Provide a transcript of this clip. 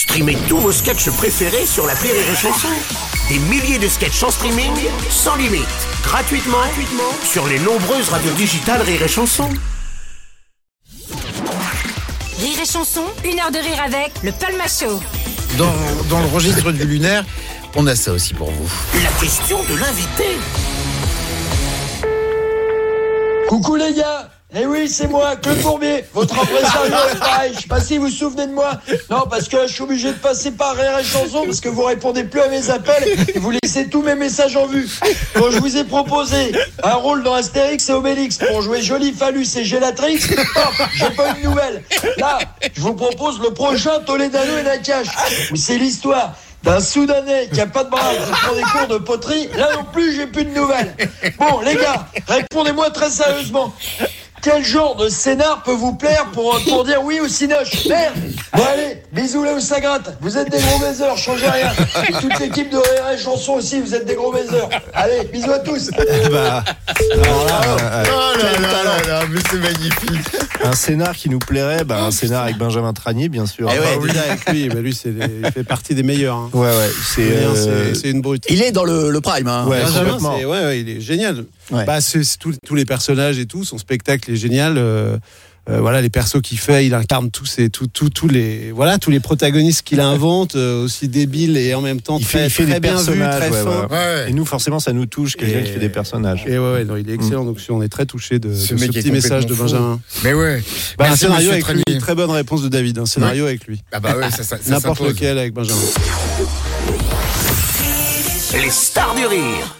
Streamez tous vos sketchs préférés sur la Rire et Chanson. Des milliers de sketchs en streaming, sans limite, gratuitement, gratuitement sur les nombreuses radios digitales Rire et Chanson. Rire et chanson, une heure de rire avec le Palma Show. Dans, dans le registre du lunaire, on a ça aussi pour vous. La question de l'invité. Coucou les gars Eh oui, c'est moi, Claude Bourbier, votre impresario est pareil. Je sais pas si vous vous souvenez de moi. Non, parce que je suis obligé de passer par Rire et Chanson parce que vous répondez plus à mes appels et vous laissez tous mes messages en vue. Bon, je vous ai proposé un rôle dans Astérix et Obélix pour jouer Jolie Phallus et Gélatrix. J'ai pas une nouvelle. Là, je vous propose le prochain Toledano et Nakash où c'est l'histoire d'un Soudanais qui a pas de bras qui prend des cours de poterie. Là non plus, j'ai plus de nouvelles. Bon, les gars, répondez-moi très sérieusement. Quel genre de scénar peut vous plaire pour, pour dire oui ou sinoche Merde Bon allez, bisous là où ça gratte. Vous êtes des gros baiseurs, changez rien. Et toute l'équipe de et Chanson aussi, vous êtes des gros baiseurs. Allez, bisous à tous. Bah, Oh là là là là, mais c'est magnifique. un scénar qui nous plairait, bah, un scénar avec Benjamin Tranier, bien sûr. Eh ouais, Ah, dis- Oui, avec lui, bah lui c'est il fait partie des meilleurs. hein. ouais, ouais, c'est. Euh, c'est- C'est une brute. Il est dans le, le prime, hein. Ouais, Benjamin, ouais, ouais, il est génial. Ouais. Bah, c'est c'est tous tous les personnages et tout, son spectacle est génial. euh, euh, voilà les persos qu'il fait, il incarne tous ces tous tous tous les voilà tous les protagonistes qu'il invente, euh, aussi débiles et en même temps il très, fait, il fait très des bien vu, personnages. très ouais. Et nous, forcément, ça nous touche, quelqu'un qui fait des personnages. Et ouais, ouais, non, il est excellent. Donc on est très touché de, de Ce petit message de fou. Benjamin. Mais ouais. Bah, un scénario avec lui, très bonne réponse de David. Un scénario avec lui. Ah bah ouais, ça, N'importe lequel avec Benjamin. Les stars du rire.